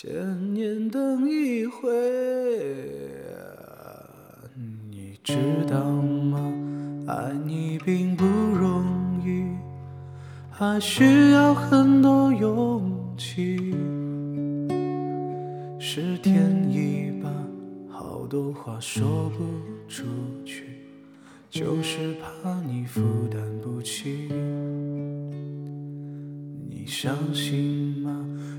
千年等一回，你知道吗？爱你并不容易，还需要很多勇气。是天意吧，好多话说不出去，就是怕你负担不起。你相信吗？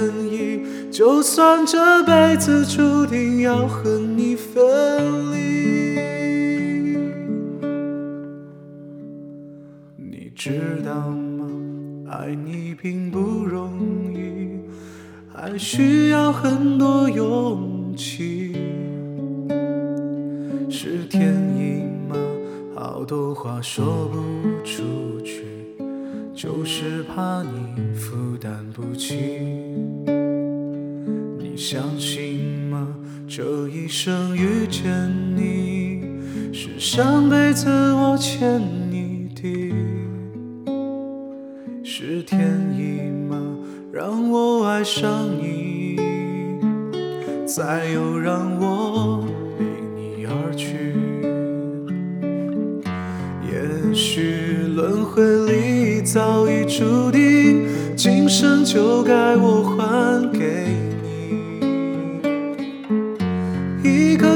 意，就算这辈子注定要和你分离。你知道吗？爱你并不容易，还需要很多勇气。是天意吗？好多话说不出去，就是怕你负担不起。相信吗？这一生遇见你，是上辈子我欠你的。是天意吗？让我爱上你，再又让我离你而去。也许轮回里早已注定，今生就该我还给你。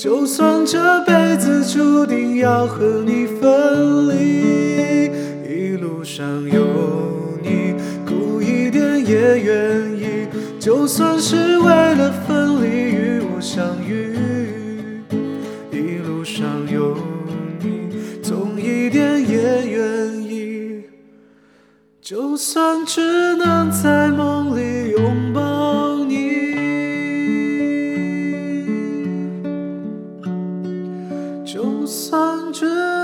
就算这辈子注定要和你分离。一路上有你，苦一点也愿意，就算是为了分离与我相遇。一路上有你，痛一点也愿意，就算只能在梦里拥就算只能。